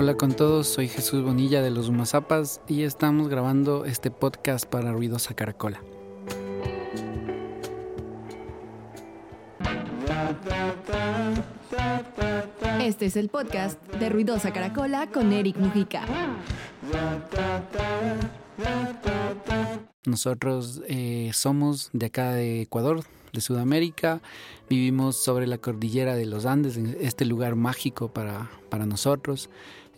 Hola con todos, soy Jesús Bonilla de los Humazapas y estamos grabando este podcast para Ruidosa Caracola. Este es el podcast de Ruidosa Caracola con Eric Mujica. Nosotros eh, somos de acá de Ecuador, de Sudamérica. Vivimos sobre la cordillera de los Andes, en este lugar mágico para, para nosotros.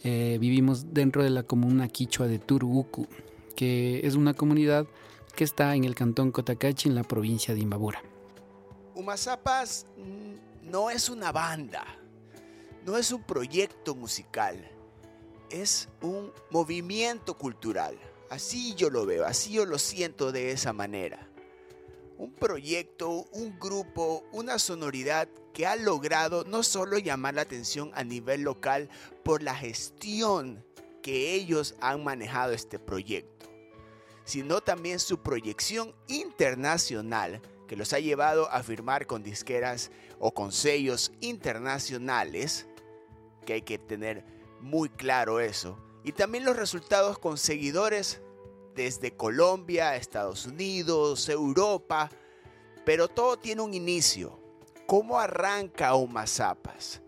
Eh, vivimos dentro de la comuna quichua de Turuuku, que es una comunidad que está en el cantón Cotacachi, en la provincia de Imbabura. Humazapas no es una banda, no es un proyecto musical, es un movimiento cultural. Así yo lo veo, así yo lo siento de esa manera un proyecto, un grupo, una sonoridad que ha logrado no solo llamar la atención a nivel local por la gestión que ellos han manejado este proyecto, sino también su proyección internacional que los ha llevado a firmar con disqueras o con sellos internacionales, que hay que tener muy claro eso, y también los resultados con seguidores desde Colombia, Estados Unidos, Europa, pero todo tiene un inicio. ¿Cómo arranca Umazapas?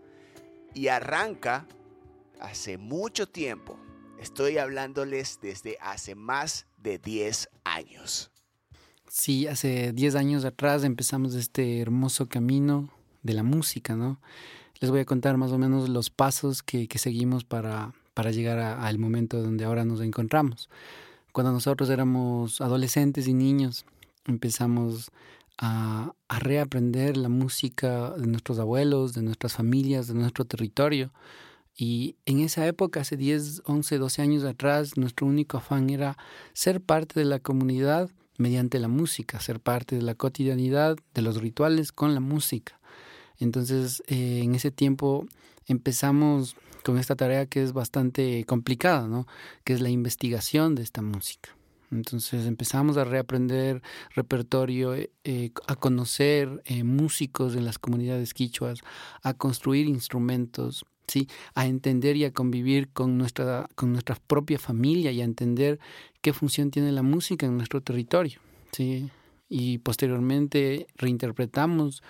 Y arranca hace mucho tiempo. Estoy hablándoles desde hace más de 10 años. Sí, hace 10 años atrás empezamos este hermoso camino de la música, ¿no? Les voy a contar más o menos los pasos que, seguimos para, para llegar al momento donde ahora nos encontramos. Cuando nosotros éramos adolescentes y niños, empezamos a, reaprender la música de nuestros abuelos, de nuestras familias, de nuestro territorio. Y en esa época, hace 10, 11, 12 años atrás, nuestro único afán era ser parte de la comunidad mediante la música, ser parte de la cotidianidad, de los rituales con la música. Entonces, eh, en ese tiempo empezamos con esta tarea que es bastante complicada, ¿no? Que es la investigación de esta música. Entonces empezamos a reaprender repertorio, eh, eh, a conocer eh, músicos en las comunidades quichuas, a construir instrumentos, ¿sí? a entender y a convivir con nuestra, con nuestra propia familia y a entender qué función tiene la música en nuestro territorio. ¿sí? Y posteriormente reinterpretamos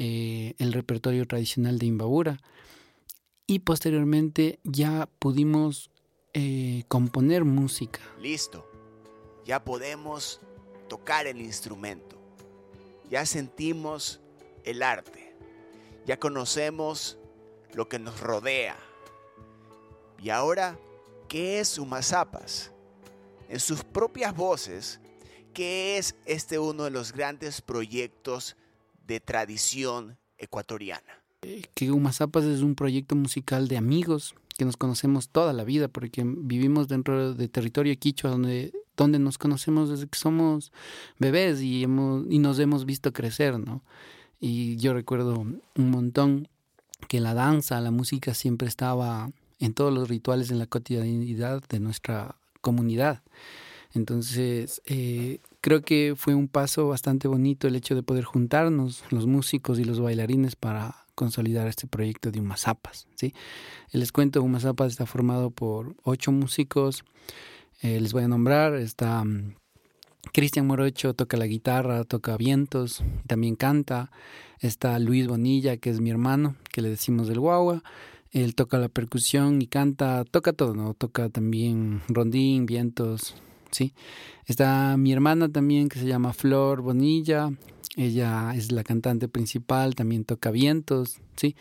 el repertorio tradicional de Imbabura y posteriormente ya pudimos componer música. Listo ya podemos tocar el instrumento, ya sentimos el arte, ya conocemos lo que nos rodea. Y ahora, ¿qué es Umazapas? En sus propias voces, ¿qué es este uno de los grandes proyectos de tradición ecuatoriana? Eh, que Umazapas es un proyecto musical de amigos que nos conocemos toda la vida porque vivimos dentro de territorio quichua donde donde nos conocemos desde que somos bebés y, hemos, y nos hemos visto crecer, ¿no? Y yo recuerdo un montón que la danza, la música siempre estaba en todos los rituales, en la cotidianidad de nuestra comunidad. Entonces, eh, creo que fue un paso bastante bonito el hecho de poder juntarnos, los músicos y los bailarines, para consolidar este proyecto de Humazapas. ¿sí? Les cuento, Humazapas está formado por ocho músicos eh, les voy a nombrar, está mm, Cristian Morocho, toca la guitarra, toca vientos, también canta. Está Luis Bonilla, que es mi hermano, que le decimos del guagua. Él toca la percusión y canta, toca todo, ¿no? Toca también rondín, vientos, ¿sí? Está mi hermana también, que se llama Flor Bonilla. Ella es la cantante principal, también toca vientos, ¿sí?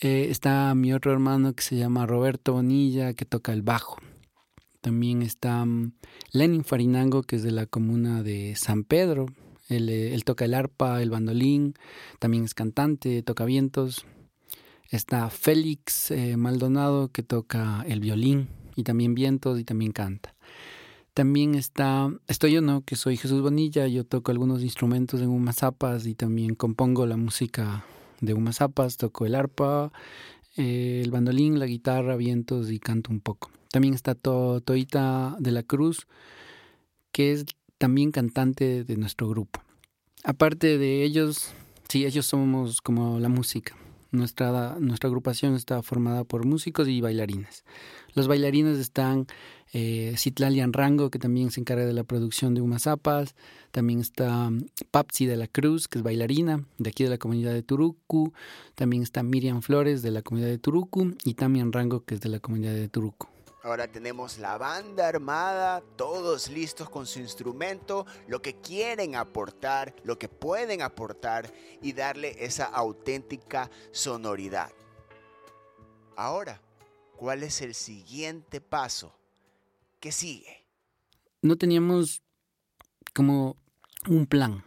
Eh, está mi otro hermano que se llama Roberto Bonilla, que toca el bajo. También está mm, Lenin Farinango, que es de la comuna de San Pedro. Eh, él, toca el arpa, el bandolín, también es cantante, toca vientos. Está Félix eh, Maldonado, que toca el violín y también vientos y también canta. También está, estoy yo, ¿no? Que soy Jesús Bonilla, yo toco algunos instrumentos en Umazapas y también compongo la música de Umazapas, toco el arpa, eh, el bandolín, la guitarra, vientos y canto un poco. También está Toita de la Cruz, que es también cantante de nuestro grupo. Aparte de ellos, sí, ellos somos como la música. Nuestra, nuestra agrupación está formada por músicos y bailarines. Los bailarines están eh, Citlalian Rango, que también se encarga de la producción de Umazapas. También está mm, Papsi de la Cruz, que es bailarina, de aquí de la comunidad de Turucu. También está Miriam Flores, de la comunidad de Turucu. Y Tamian Rango, que es de la comunidad de Turucu. Ahora tenemos la banda armada, todos listos con su instrumento, lo que quieren aportar, lo que pueden aportar y darle esa auténtica sonoridad. Ahora, ¿cuál es el siguiente paso? ¿Qué sigue? No teníamos como un plan.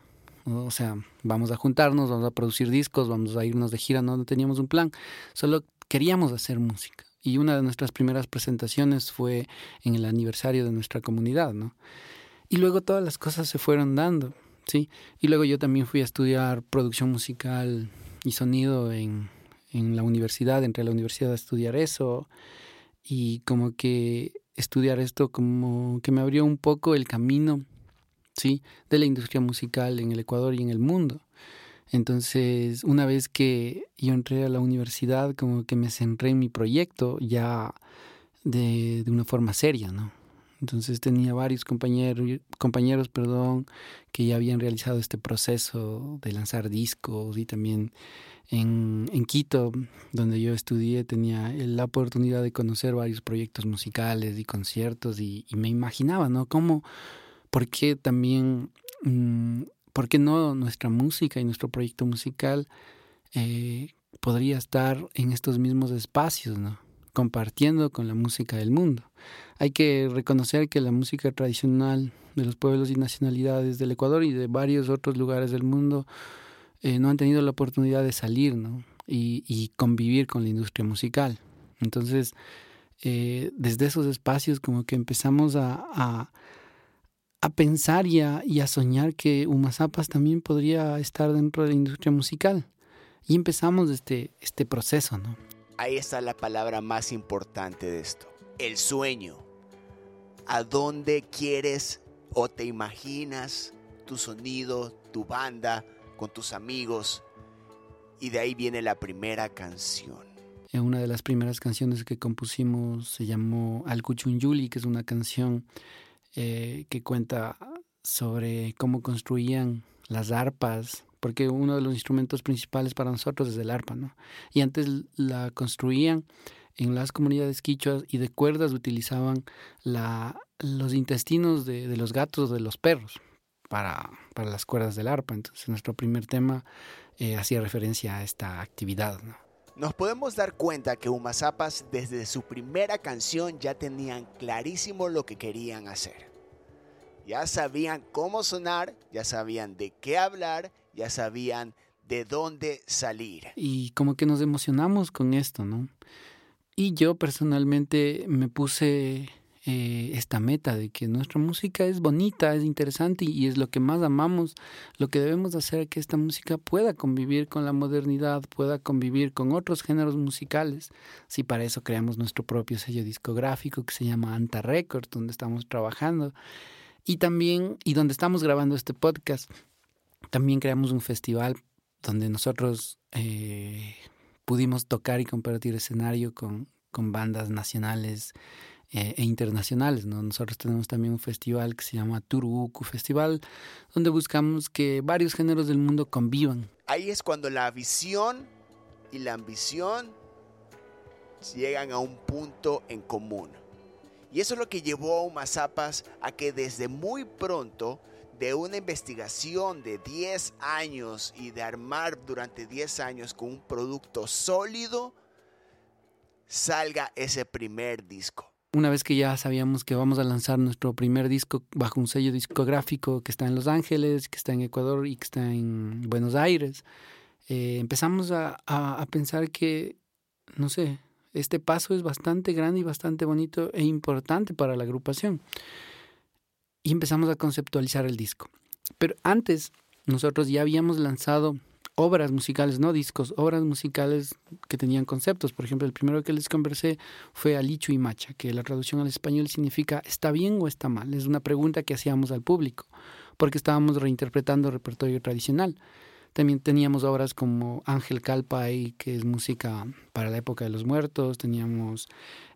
O sea, vamos a juntarnos, vamos a producir discos, vamos a irnos de gira, no, no teníamos un plan. Solo queríamos hacer música y una de nuestras primeras presentaciones fue en el aniversario de nuestra comunidad, ¿no? Y luego todas las cosas se fueron dando, ¿sí? Y luego yo también fui a estudiar producción musical y sonido en, en la universidad, entré a la universidad a estudiar eso y como que estudiar esto como que me abrió un poco el camino, ¿sí? De la industria musical en el Ecuador y en el mundo. Entonces, una vez que yo entré a la universidad, como que me centré en mi proyecto ya de, de una forma seria, ¿no? Entonces tenía varios compañeros, compañeros perdón, que ya habían realizado este proceso de lanzar discos y también en, en Quito, donde yo estudié, tenía la oportunidad de conocer varios proyectos musicales y conciertos y, me imaginaba, ¿no? ¿Cómo, por qué también mmm, ¿por qué no nuestra música y nuestro proyecto musical eh, podría estar en estos mismos espacios, ¿no? Compartiendo con la música del mundo? Hay que reconocer que la música tradicional de los pueblos y nacionalidades del Ecuador y de varios otros lugares del mundo eh, no han tenido la oportunidad de salir ¿no? y, convivir con la industria musical. Entonces, eh, desde esos espacios como que empezamos a, a pensar y a, y a soñar que Umazapas también podría estar dentro de la industria musical. Y empezamos este, este proceso, ¿no? Ahí está la palabra más importante de esto, el sueño. ¿A dónde quieres o te imaginas tu sonido, tu banda, con tus amigos? Y de ahí viene la primera canción. Una de las primeras canciones que compusimos se llamó Al Yuli, que es una canción eh, que cuenta sobre cómo construían las arpas, porque uno de los instrumentos principales para nosotros es el arpa, ¿no? Y antes la construían en las comunidades quichuas y de cuerdas utilizaban la, los intestinos de, de los gatos o de los perros para, para, las cuerdas del arpa. Entonces nuestro primer tema eh, hacía referencia a esta actividad, ¿no? Nos podemos dar cuenta que Umazapas desde su primera canción ya tenían clarísimo lo que querían hacer. Ya sabían cómo sonar, ya sabían de qué hablar, ya sabían de dónde salir. Y como que nos emocionamos con esto, ¿no? Y yo personalmente me puse eh, esta meta de que nuestra música es bonita, es interesante y, es lo que más amamos. Lo que debemos hacer es que esta música pueda convivir con la modernidad, pueda convivir con otros géneros musicales. Si para eso creamos nuestro propio sello discográfico que se llama Anta Records, donde estamos trabajando. Y también, y donde estamos grabando este podcast, también creamos un festival donde nosotros eh, pudimos tocar y compartir escenario con, bandas nacionales eh, e internacionales. ¿no? Nosotros tenemos también un festival que se llama Turuku Festival, donde buscamos que varios géneros del mundo convivan. Ahí es cuando la visión y la ambición llegan a un punto en común. Y eso es lo que llevó a Umazapas a que desde muy pronto, de una investigación de 10 años y de armar durante 10 años con un producto sólido, salga ese primer disco una vez que ya sabíamos que vamos a lanzar nuestro primer disco bajo un sello discográfico que está en Los Ángeles, que está en Ecuador y que está en Buenos Aires, eh, empezamos a, a, a, pensar que, no sé, este paso es bastante grande y bastante bonito e importante para la agrupación. Y empezamos a conceptualizar el disco. Pero antes, nosotros ya habíamos lanzado obras musicales, no discos, obras musicales que tenían conceptos. Por ejemplo, el primero que les conversé fue Alichu y Macha, que la traducción al español significa ¿está bien o está mal? Es una pregunta que hacíamos al público, porque estábamos reinterpretando repertorio tradicional. También teníamos obras como Ángel Calpay, que es música para la época de los muertos. Teníamos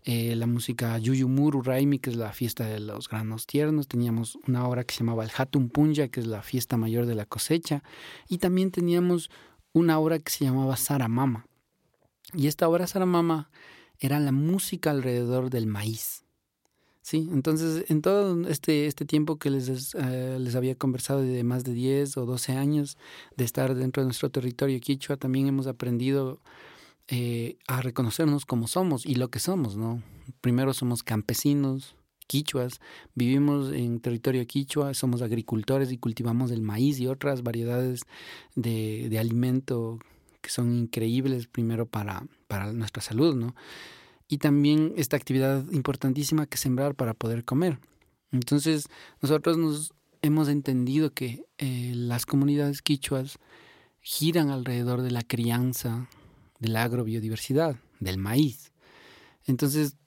eh, la música Yuyumuru Raimi, que es la fiesta de los granos tiernos. Teníamos una obra que se llamaba el Hatun Punja, que es la fiesta mayor de la cosecha. Y también teníamos una obra que se llamaba Saramama. Y esta obra Saramama era la música alrededor del maíz. Sí, entonces en todo este, este tiempo que les, eh, les había conversado de más de 10 o 12 años de estar dentro de nuestro territorio quichua, también hemos aprendido eh, a reconocernos como somos y lo que somos, ¿no? Primero somos campesinos, quichuas, vivimos en territorio quichua, somos agricultores y cultivamos el maíz y otras variedades de, de alimento que son increíbles primero para, para nuestra salud, ¿no? y también esta actividad importantísima que sembrar para poder comer. Entonces, nosotros nos hemos entendido que eh, las comunidades quichuas giran alrededor de la crianza de la agrobiodiversidad, del maíz. Entonces,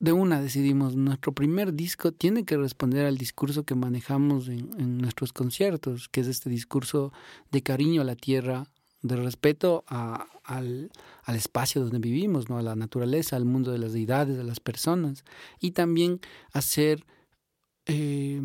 de una decidimos, nuestro primer disco tiene que responder al discurso que manejamos en, nuestros conciertos, que es este discurso de cariño a la tierra, de respeto al, al, espacio donde vivimos, ¿no? a la naturaleza, al mundo de las deidades, a las personas, y también hacer eh,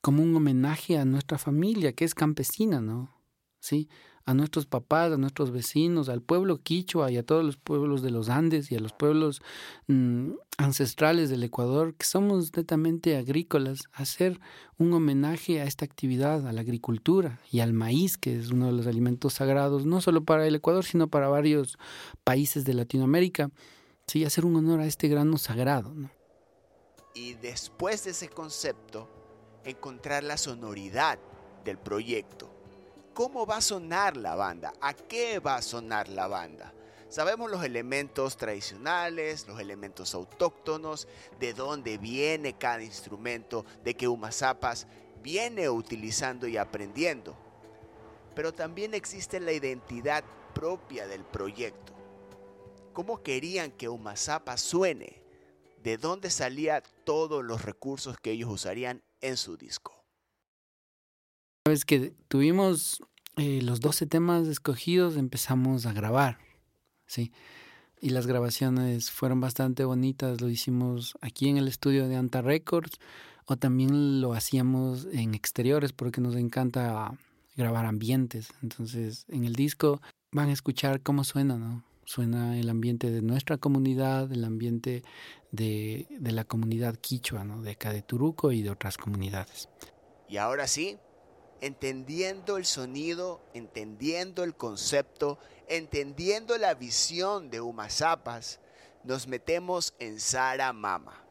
como un homenaje a nuestra familia, que es campesina, ¿no? ¿Sí? A nuestros papás, a nuestros vecinos, al pueblo quichua y a todos los pueblos de los Andes y a los pueblos mmm, ancestrales del Ecuador, que somos netamente agrícolas, hacer un homenaje a esta actividad, a la agricultura y al maíz, que es uno de los alimentos sagrados, no solo para el Ecuador, sino para varios países de Latinoamérica, sí, hacer un honor a este grano sagrado. Y después de ese concepto, encontrar la sonoridad del proyecto ¿Cómo va a sonar la banda? ¿A qué va a sonar la banda? Sabemos los elementos tradicionales, los elementos autóctonos, de dónde viene cada instrumento, de que Umazapas viene utilizando y aprendiendo. Pero también existe la identidad propia del proyecto. ¿Cómo querían que Umazapas suene? ¿De dónde salían todos los recursos que ellos usarían en su disco? Sabes que tuvimos eh, los 12 temas escogidos, empezamos a grabar, ¿sí? Y las grabaciones fueron bastante bonitas, lo hicimos aquí en el estudio de Anta Records o también lo hacíamos en exteriores porque nos encanta grabar ambientes. Entonces, en el disco van a escuchar cómo suena, ¿no? Suena el ambiente de nuestra comunidad, el ambiente de, de la comunidad quichua, ¿no? De acá de Turuco y de otras comunidades. Y ahora sí, entendiendo el sonido, entendiendo el concepto, entendiendo la visión de Umazapas, nos metemos en Sara Mama,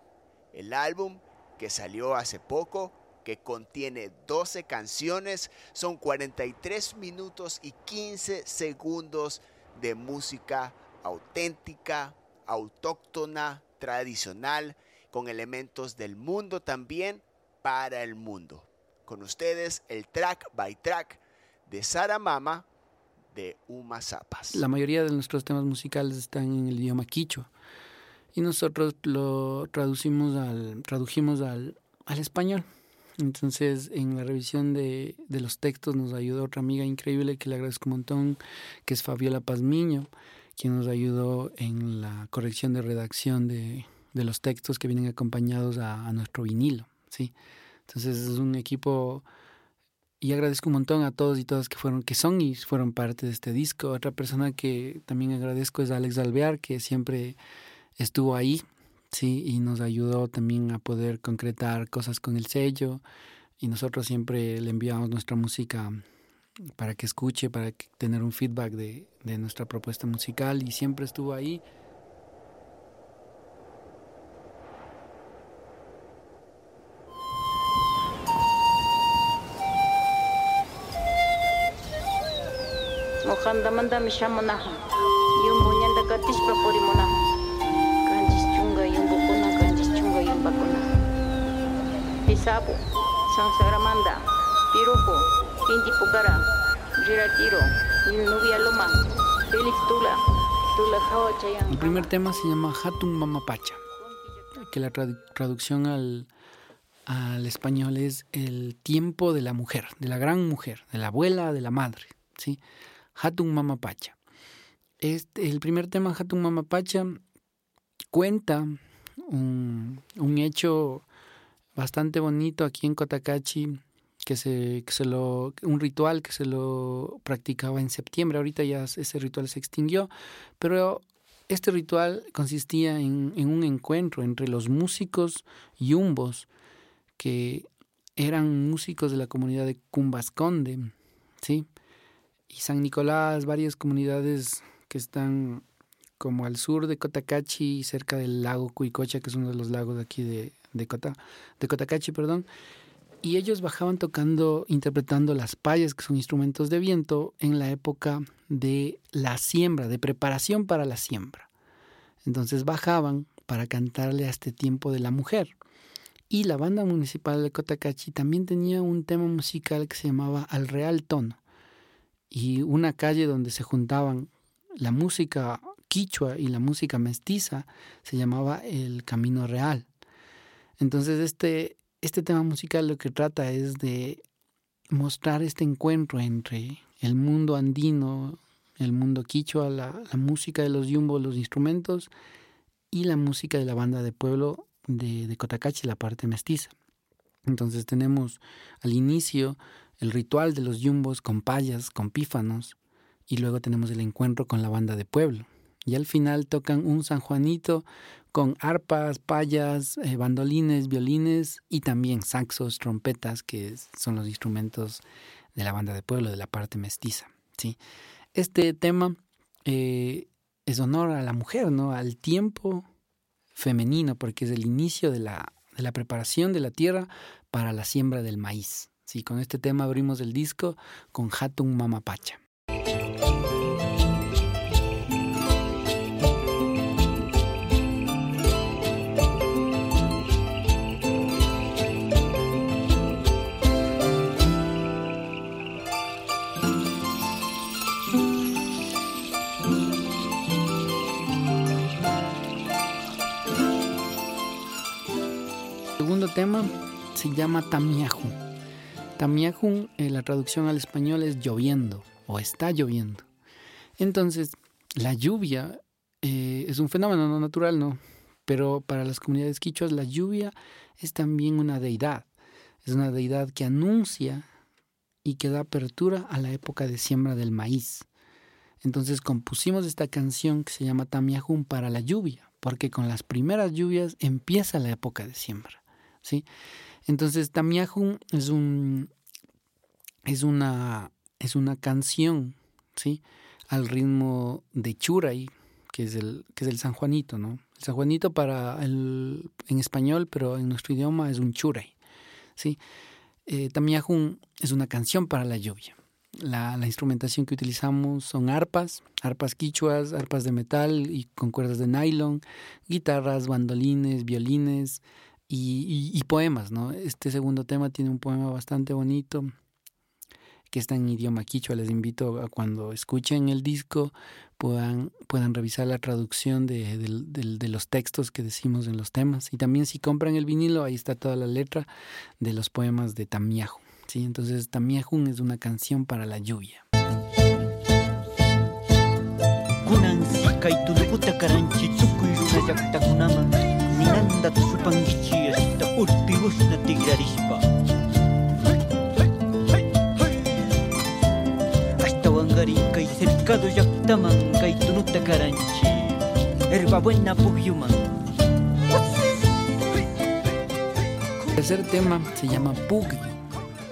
el álbum que salió hace poco, que contiene 12 canciones, son 43 minutos y 15 segundos de música auténtica, autóctona, tradicional, con elementos del mundo también para el mundo con ustedes el track by track de Sara Mama de Uma Zapas. La mayoría de nuestros temas musicales están en el idioma quichua y nosotros lo traducimos al, tradujimos al, al español. Entonces, en la revisión de, de, los textos nos ayudó otra amiga increíble que le agradezco un montón, que es Fabiola Pazmiño, quien nos ayudó en la corrección de redacción de, de los textos que vienen acompañados a, a nuestro vinilo. ¿sí? Entonces es un equipo y agradezco un montón a todos y todas que fueron que son y fueron parte de este disco. Otra persona que también agradezco es Alex Alvear que siempre estuvo ahí, sí, y nos ayudó también a poder concretar cosas con el sello y nosotros siempre le enviamos nuestra música para que escuche, para tener un feedback de, de nuestra propuesta musical y siempre estuvo ahí. El primer tema se llama Hatun Mamapacha, que la tradu traducción al, al español es el tiempo de la mujer, de la gran mujer, de la abuela, de la madre. ¿sí? Hatun Mamapacha. Este, el primer tema, Hatun Mamapacha, cuenta un, un hecho bastante bonito aquí en Cotacachi, que se, que se lo, un ritual que se lo practicaba en septiembre. Ahorita ya ese ritual se extinguió, pero este ritual consistía en, en un encuentro entre los músicos yumbos, que eran músicos de la comunidad de Cumbasconde, ¿sí? Y San Nicolás, varias comunidades que están como al sur de Cotacachi, cerca del lago Cuicocha, que es uno de los lagos de aquí de, de, Cota, de Cotacachi, perdón. Y ellos bajaban tocando, interpretando las payas, que son instrumentos de viento, en la época de la siembra, de preparación para la siembra. Entonces bajaban para cantarle a este tiempo de la mujer. Y la banda municipal de Cotacachi también tenía un tema musical que se llamaba Al Real Tono. Y una calle donde se juntaban la música quichua y la música mestiza se llamaba el Camino Real. Entonces este, este tema musical lo que trata es de mostrar este encuentro entre el mundo andino, el mundo quichua, la, música de los yumbos, los instrumentos, y la música de la banda de pueblo de Cotacachi, la parte mestiza. Entonces tenemos al inicio el ritual de los yumbos con payas, con pífanos, y luego tenemos el encuentro con la banda de pueblo. Y al final tocan un San Juanito con arpas, payas, eh, bandolines, violines y también saxos, trompetas, que son los instrumentos de la banda de pueblo, de la parte mestiza. ¿sí? Este tema eh, es honor a la mujer, ¿no? al tiempo femenino, porque es el inicio de la, de la preparación de la tierra para la siembra del maíz. Sí, con este tema abrimos el disco con Hatun Mamapacha. segundo tema se llama Tamiahu. Tamiahu, eh, la traducción al español es lloviendo o está lloviendo. Entonces, la lluvia eh, es un fenómeno no natural, ¿no? Pero para las comunidades quichuas la lluvia es también una deidad. Es una deidad que anuncia y que da apertura a la época de siembra del maíz. Entonces compusimos esta canción que se llama Tamiahun para la lluvia, porque con las primeras lluvias empieza la época de siembra. ¿sí? Entonces, Tamiahun es un es una es una canción, ¿sí? Al ritmo de Churay, que es el que es el San Juanito, ¿no? El San Juanito para el en español, pero en nuestro idioma es un Churay, ¿sí? Eh, es una canción para la lluvia. La, la, instrumentación que utilizamos son arpas, arpas quichuas, arpas de metal y con cuerdas de nylon, guitarras, bandolines, violines, y, y, poemas, ¿no? Este segundo tema tiene un poema bastante bonito que está en idioma quichua. Les invito a cuando escuchen el disco puedan, puedan revisar la traducción de, de, de, los textos que decimos en los temas. Y también si compran el vinilo, ahí está toda la letra de los poemas de Tamiahu. ¿sí? Entonces Tamiahun es una canción para la lluvia. Ninanda tusupangichi hasta wangarin kay cercado yaktaman kay tunuta karanchi herba buena pugyuman El tercer tema se llama Pugyu.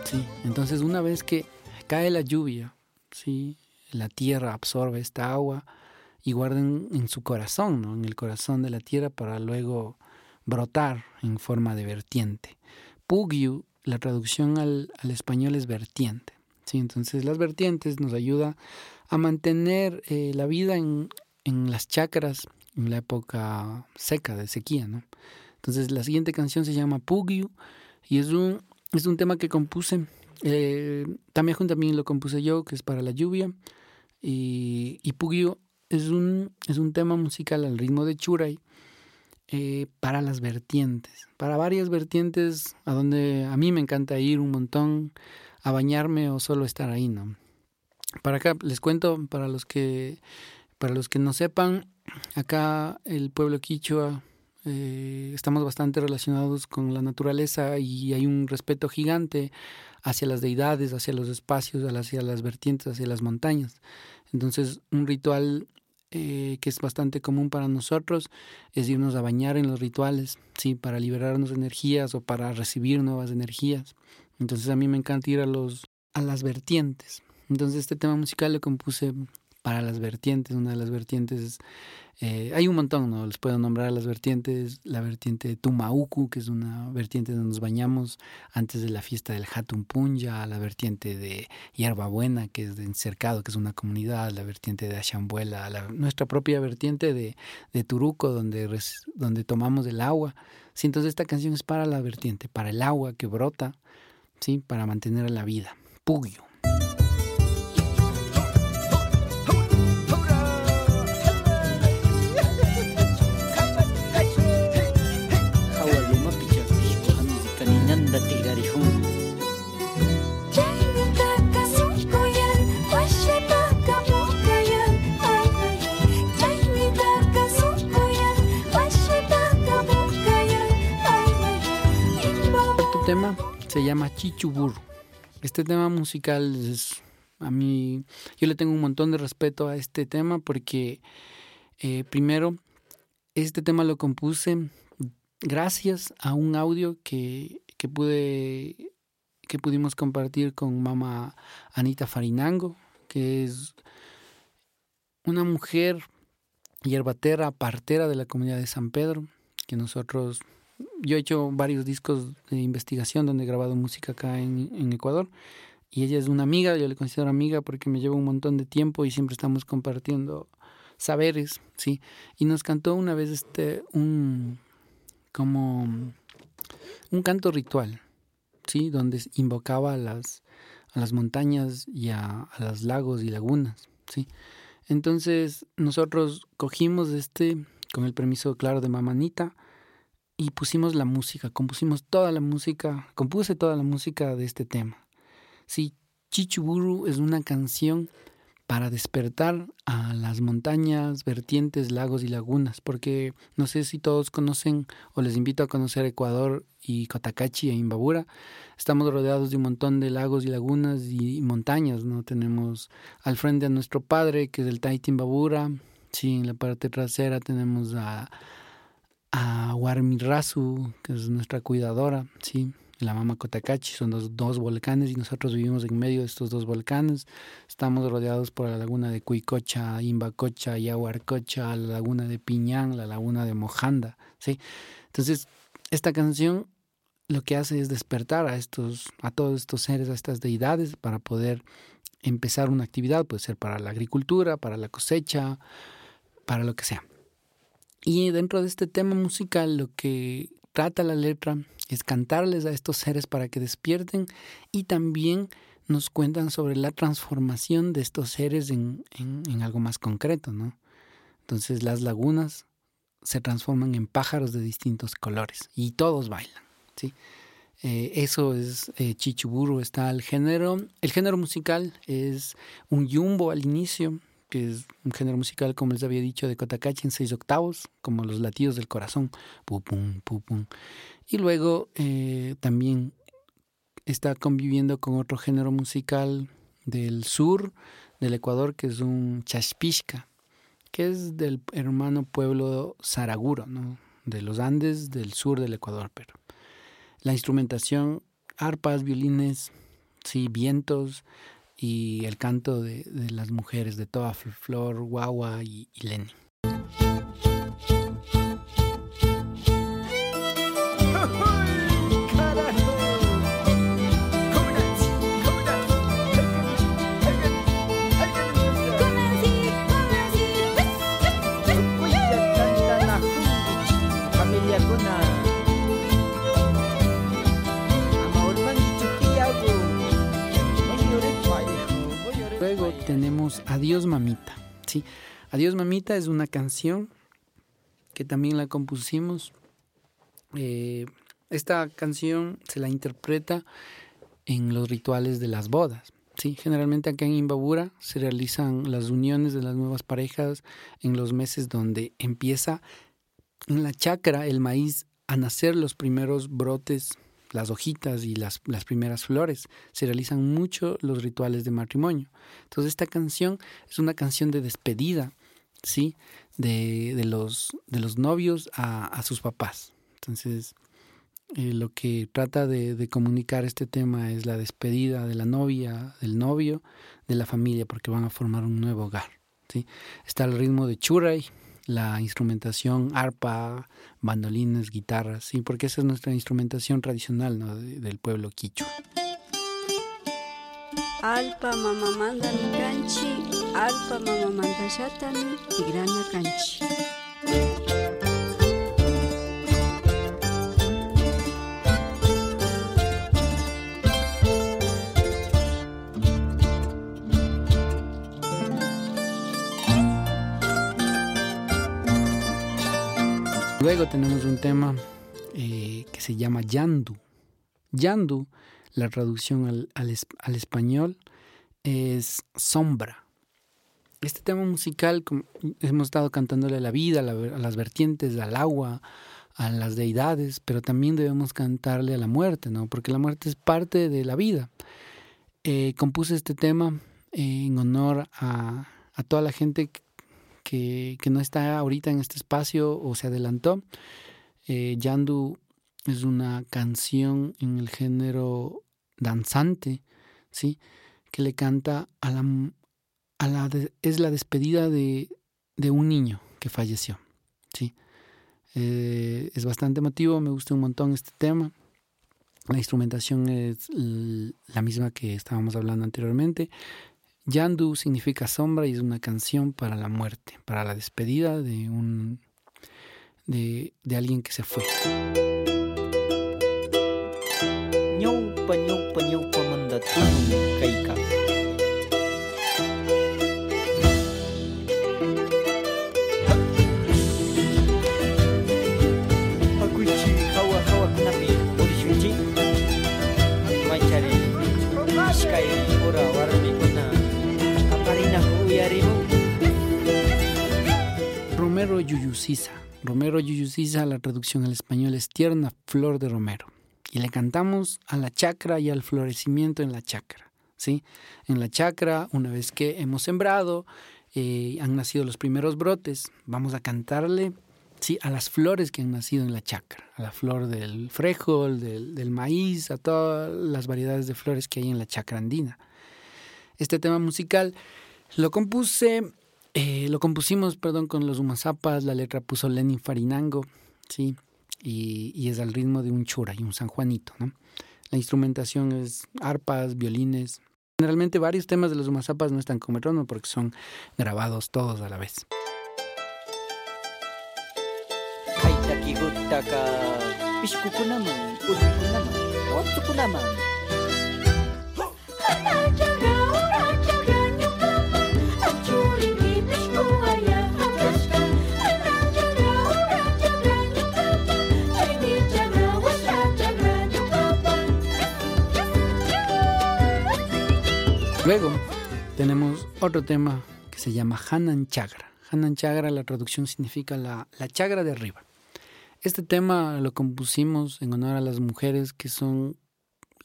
Sí, entonces una vez que cae la lluvia, sí, la tierra absorbe esta agua, y guarden en su corazón, ¿no? en el corazón de la tierra para luego brotar en forma de vertiente. Pugyu, la traducción al, al español es vertiente. ¿sí? Entonces las vertientes nos ayuda a mantener eh, la vida en, en las chakras en la época seca, de sequía. ¿no? Entonces la siguiente canción se llama Pugyu y es un, es un tema que compuse. Eh, también también lo compuse yo, que es para la lluvia. Y, y Pugyu es un, es un tema musical al ritmo de Churay eh, para las vertientes, para varias vertientes a donde a mí me encanta ir un montón a bañarme o solo estar ahí, ¿no? para acá les cuento, para los que, para los que no sepan, acá el pueblo quichua eh, estamos bastante relacionados con la naturaleza y hay un respeto gigante hacia las deidades, hacia los espacios, hacia las vertientes, hacia las montañas. Entonces, un ritual eh, que es bastante común para nosotros es irnos a bañar en los rituales, sí, para liberarnos de energías o para recibir nuevas energías. Entonces, a mí me encanta ir a los a las vertientes. Entonces, este tema musical lo compuse para las vertientes. Una de las vertientes es eh, hay un montón, ¿no? Les puedo nombrar las vertientes. La vertiente de Tumauku, que es una vertiente donde nos bañamos antes de la fiesta del Hatun Punja. La vertiente de Buena, que es de Encercado, que es una comunidad. La vertiente de Ashambuela. nuestra propia vertiente de, de Turuco, donde, donde tomamos el agua. Sí, entonces esta canción es para la vertiente, para el agua que brota, ¿sí? Para mantener la vida. Pugio. Tema se llama Chichubur. Este tema musical es a mí, yo le tengo un montón de respeto a este tema porque eh, primero, este tema lo compuse gracias a un audio que, que pude que pudimos compartir con mamá Anita Farinango, que es una mujer hierbatera, partera de la comunidad de San Pedro, que nosotros yo he hecho varios discos de investigación donde he grabado música acá en, Ecuador. Y ella es una amiga, yo le considero amiga porque me lleva un montón de tiempo y siempre estamos compartiendo saberes, ¿sí? Y nos cantó una vez este, un, como un canto ritual, ¿sí? Donde invocaba a las, a las montañas y a, a los lagos y lagunas, ¿sí? Entonces nosotros cogimos este, con el permiso claro de Mamanita, y pusimos la música, compusimos toda la música, compuse toda la música de este tema. Sí, Chichuburu es una canción para despertar a las montañas, vertientes, lagos y lagunas, porque no sé si todos conocen o les invito a conocer Ecuador y Cotacachi e Imbabura. Estamos rodeados de un montón de lagos y lagunas y montañas, ¿no? Tenemos al frente a nuestro padre, que es el Taiti Imbabura, sí, en la parte trasera tenemos a a Warmirazu, que es nuestra cuidadora, sí, la Mama Cotacachi, son los dos volcanes y nosotros vivimos en medio de estos dos volcanes. Estamos rodeados por la laguna de Cuicocha, Imbacocha, Yahuarcocha, la laguna de Piñán, la laguna de Mojanda, ¿sí? Entonces, esta canción lo que hace es despertar a estos a todos estos seres, a estas deidades para poder empezar una actividad, puede ser para la agricultura, para la cosecha, para lo que sea. Y dentro de este tema musical lo que trata la letra es cantarles a estos seres para que despierten y también nos cuentan sobre la transformación de estos seres en, en, algo más concreto, ¿no? Entonces las lagunas se transforman en pájaros de distintos colores y todos bailan, ¿sí? Eh, eso es eh, Chichuburu, está el género. El género musical es un yumbo al inicio, que es un género musical, como les había dicho, de Cotacachi en seis octavos, como los latidos del corazón. Pum, pum, Y luego eh, también está conviviendo con otro género musical del sur del Ecuador, que es un chaspishka, que es del hermano pueblo Saraguro, ¿no? de los Andes del sur del Ecuador. Pero la instrumentación, arpas, violines, sí, vientos, y el canto de, de las mujeres de toda Flor, Guagua y, y Lenny. Adiós Mamita. Sí, Adiós Mamita es una canción que también la compusimos. Eh, esta canción se la interpreta en los rituales de las bodas. Sí, generalmente acá en Imbabura se realizan las uniones de las nuevas parejas en los meses donde empieza en la chacra el maíz a nacer los primeros brotes, las hojitas y las, las primeras flores. Se realizan mucho los rituales de matrimonio. Entonces esta canción es una canción de despedida, ¿sí? De, de los, de los novios a, a sus papás. Entonces eh, lo que trata de, comunicar este tema es la despedida de la novia, del novio, de la familia, porque van a formar un nuevo hogar. ¿sí? Está el ritmo de churay, la instrumentación, arpa, bandolines, guitarras, ¿sí? porque esa es nuestra instrumentación tradicional del pueblo quichua. Alpa alpa shatami, tigrana canchi. Luego tenemos un tema eh, que se llama Yandu. Yandu, la traducción al, al, español, es sombra. Este tema musical, hemos estado cantándole a la vida, a, la, a las vertientes, al agua, a las deidades, pero también debemos cantarle a la muerte, ¿no? Porque la muerte es parte de la vida. Eh, compuse este tema en honor a, a toda la gente que, no está ahorita en este espacio o se adelantó. Eh, Yandu es una canción en el género danzante, ¿sí? Que le canta a la... A la es la despedida de, de, un niño que falleció, ¿sí? Eh, es bastante emotivo, me gusta un montón este tema. La instrumentación es la misma que estábamos hablando anteriormente. Yandu significa sombra y es una canción para la muerte, para la despedida de un de, de alguien que se fue. Romero Yuyusisa, la traducción al español es tierna flor de romero. Y le cantamos a la chacra y al florecimiento en la chacra. ¿sí? En la chacra, una vez que hemos sembrado, eh, han nacido los primeros brotes, vamos a cantarle ¿sí? a las flores que han nacido en la chacra, a la flor del frijol, del, del maíz, a todas las variedades de flores que hay en la chacra andina. Este tema musical lo compuse eh, lo compusimos, perdón, con los Umazapas, la letra puso Lenin Farinango, ¿sí? Y, es al ritmo de un chura y un San Juanito, ¿no? La instrumentación es arpas, violines. Generalmente varios temas de los Umazapas no están como trono porque son grabados todos a la vez. Luego tenemos otro tema que se llama Hanan Chagra. Hanan Chagra, la traducción significa la, la, chagra de arriba. Este tema lo compusimos en honor a las mujeres que son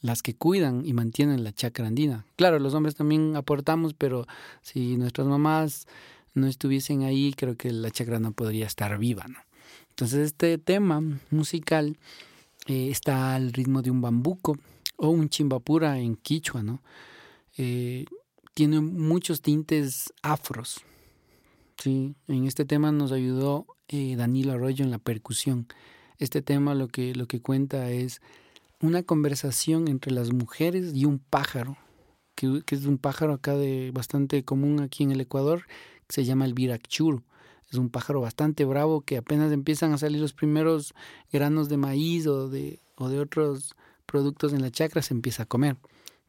las que cuidan y mantienen la chacra andina. Claro, los hombres también aportamos, pero si nuestras mamás no estuviesen ahí, creo que la chacra no podría estar viva. ¿no? Entonces este tema musical eh, está al ritmo de un bambuco o un chimbapura en quichua, ¿no? Eh, tiene muchos tintes afros. ¿sí? En este tema nos ayudó eh, Danilo Arroyo en la percusión. Este tema lo que, lo que cuenta es una conversación entre las mujeres y un pájaro, que, es un pájaro acá de bastante común aquí en el Ecuador, que se llama el virachuru. Es un pájaro bastante bravo que apenas empiezan a salir los primeros granos de maíz o de, o de otros productos en la chacra, se empieza a comer.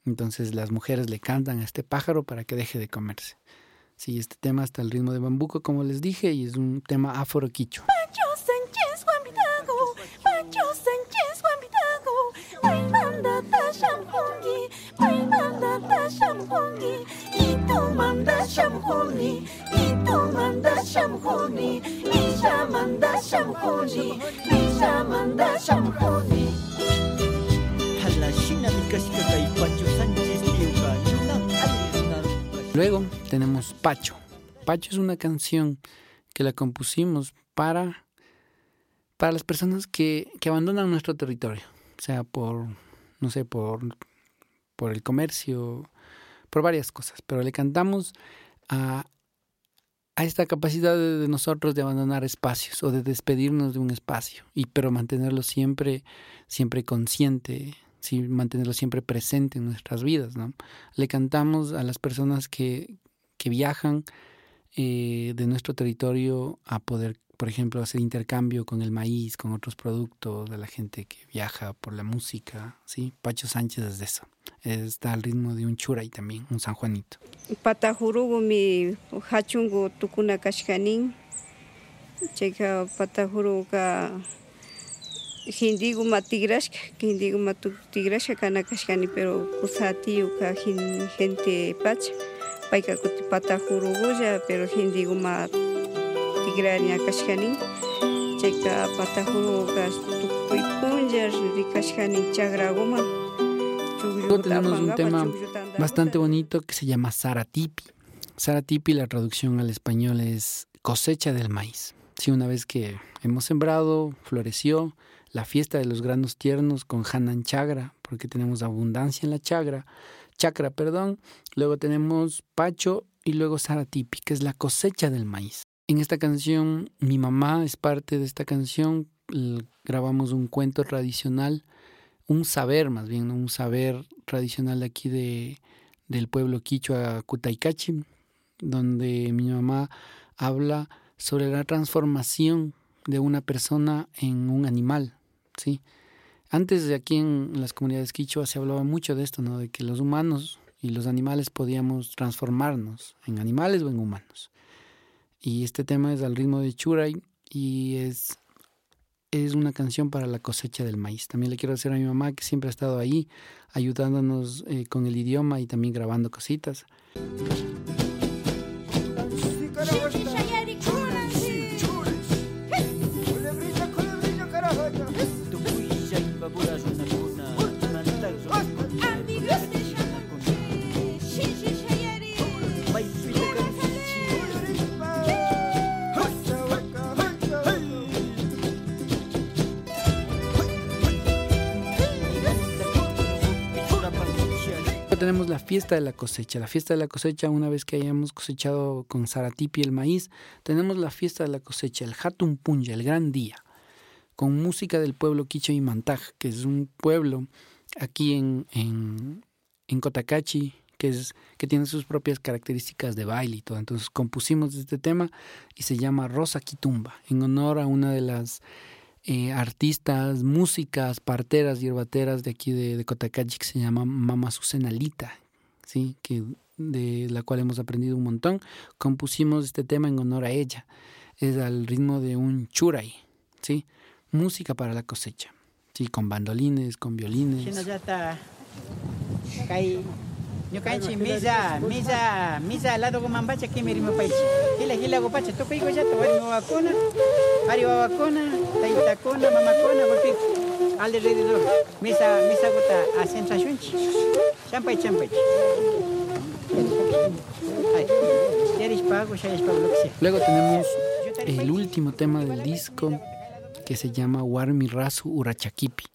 Entonces las mujeres le cantan a este pájaro para que deje de comerse. Sí, este tema está al ritmo de bambuco, como les dije, y es un tema afro-quicho. Luego tenemos Pacho. Pacho es una canción que la compusimos para, para las personas que, que abandonan nuestro territorio, o sea, por, no sé, por, por el comercio, por varias cosas, pero le cantamos a, a esta capacidad de, de nosotros de abandonar espacios o de despedirnos de un espacio, y pero mantenerlo siempre, siempre consciente, sí, mantenerlo siempre presente en nuestras vidas, ¿no? Le cantamos a las personas que, que viajan eh, de nuestro territorio a poder, por ejemplo, hacer intercambio con el maíz, con otros productos, de la gente que viaja por la música, ¿sí? Pacho Sánchez es de eso. Está al ritmo de un churay también, un San Juanito. patahurugumi hachungu tukuna kashkanin chayka patahuruga hindiguma tigrashka hindiguma tu- tigrashka kana kashkani pero kusatiyuka hin gente pacha payka kuti patahurugulla pero hindiguma tigrania kashkanin chayka patahuruga tukuy punlla rikashkanin chagraguma Luego tenemos un tema bastante bonito que se llama Saratipi. Saratipi, la traducción al español es cosecha del maíz. Sí, una vez que hemos sembrado, floreció la fiesta de los granos tiernos con Hanan Chagra, porque tenemos abundancia en la chagra, chacra, perdón. Luego tenemos Pacho y luego Saratipi, que es la cosecha del maíz. En esta canción, mi mamá es parte de esta canción. Grabamos un cuento tradicional un saber más bien, un saber tradicional de aquí de, del pueblo quichua Kutaycachi, donde mi mamá habla sobre la transformación de una persona en un animal, ¿sí? Antes de aquí en las comunidades quichua se hablaba mucho de esto, ¿no? De que los humanos y los animales podíamos transformarnos en animales o en humanos. Y este tema es al ritmo de Churay y es es una canción para la cosecha del maíz. También le quiero decir a mi mamá que siempre ha estado ahí ayudándonos eh, con el idioma y también grabando cositas. Tenemos la fiesta de la cosecha. La fiesta de la cosecha, una vez que hayamos cosechado con Saratipi el maíz, tenemos la fiesta de la cosecha, el Hatun Punja, el gran día, con música del pueblo Quicho y Mantaj, que es un pueblo aquí en, en, en Cotacachi, que, es, que tiene sus propias características de baile y todo. Entonces compusimos este tema y se llama Rosa Quitumba, en honor a una de las eh, artistas, músicas, parteras, hierbateras de aquí de, Cotacachi que se llama Mama Susana Lita, ¿sí? que, de la cual hemos aprendido un montón. Compusimos este tema en honor a ella. Es al ritmo de un churay, ¿sí? música para la cosecha, ¿sí? con bandolines, con violines. Shinallata kay ñukanchik misa misa misa ladogo mambacha kimi rimapaychik hila hilagopacha tukuykullata wari wawakuna ari wawakuna taytakuna mamakuna volpik alrededor. Misa misakuta acentrashunchik champay champaychik Luego tenemos el último tema del disco que se llama Warmirazu Urachakipi.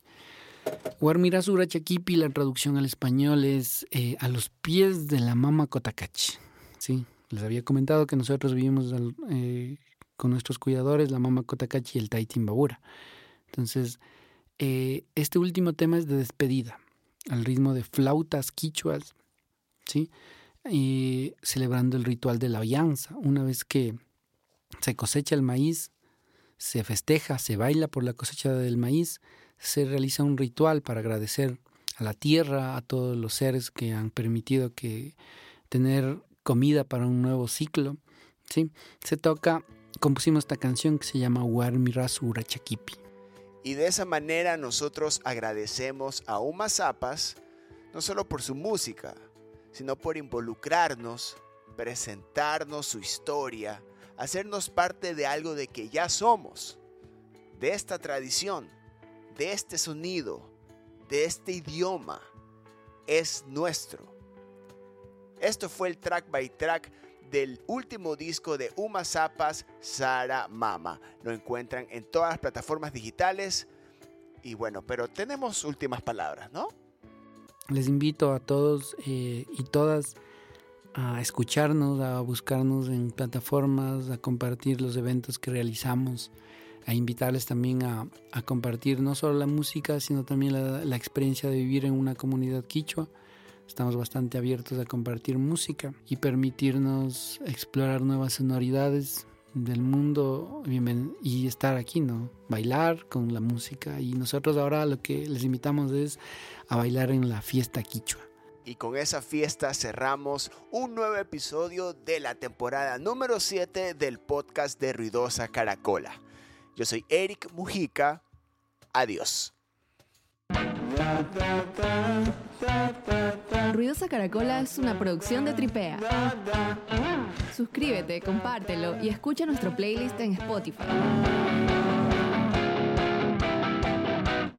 Warmirazu Urachakipi, la traducción al español es eh, a los pies de la mama Cotacachi. ¿sí? Les había comentado que nosotros vivimos eh, con nuestros cuidadores, la mama Cotacachi y el Taitimbabura. Entonces, eh, este último tema es de despedida, al ritmo de flautas quichuas, ¿sí? Y celebrando el ritual de la alianza. Una vez que se cosecha el maíz, se festeja, se baila por la cosecha del maíz, se realiza un ritual para agradecer a la tierra, a todos los seres que han permitido que tener comida para un nuevo ciclo. ¿sí? Se toca, compusimos esta canción que se llama Warmirazu Urachakipi. Y de esa manera nosotros agradecemos a Uma Zapas no solo por su música, sino por involucrarnos, presentarnos su historia, hacernos parte de algo de que ya somos, de esta tradición, de este sonido, de este idioma, es nuestro. Esto fue el track by track del último disco de Uma Zapas, Sara Mama. Lo encuentran en todas las plataformas digitales. Y bueno, pero tenemos últimas palabras, ¿no? Les invito a todos eh, y todas a escucharnos, a buscarnos en plataformas, a compartir los eventos que realizamos, a invitarles también a, compartir no solo la música, sino también la, la, experiencia de vivir en una comunidad quichua. Estamos bastante abiertos a compartir música y permitirnos explorar nuevas sonoridades del mundo y estar aquí, ¿no? Bailar con la música. Y nosotros ahora lo que les invitamos es a bailar en la fiesta quichua. Y con esa fiesta cerramos un nuevo episodio de la temporada número 7 del podcast de Ruidosa Caracola. Yo soy Eric Mujica. Adiós. Ruidosa Caracola es una producción de Tripea. Suscríbete, compártelo y escucha nuestro playlist en Spotify.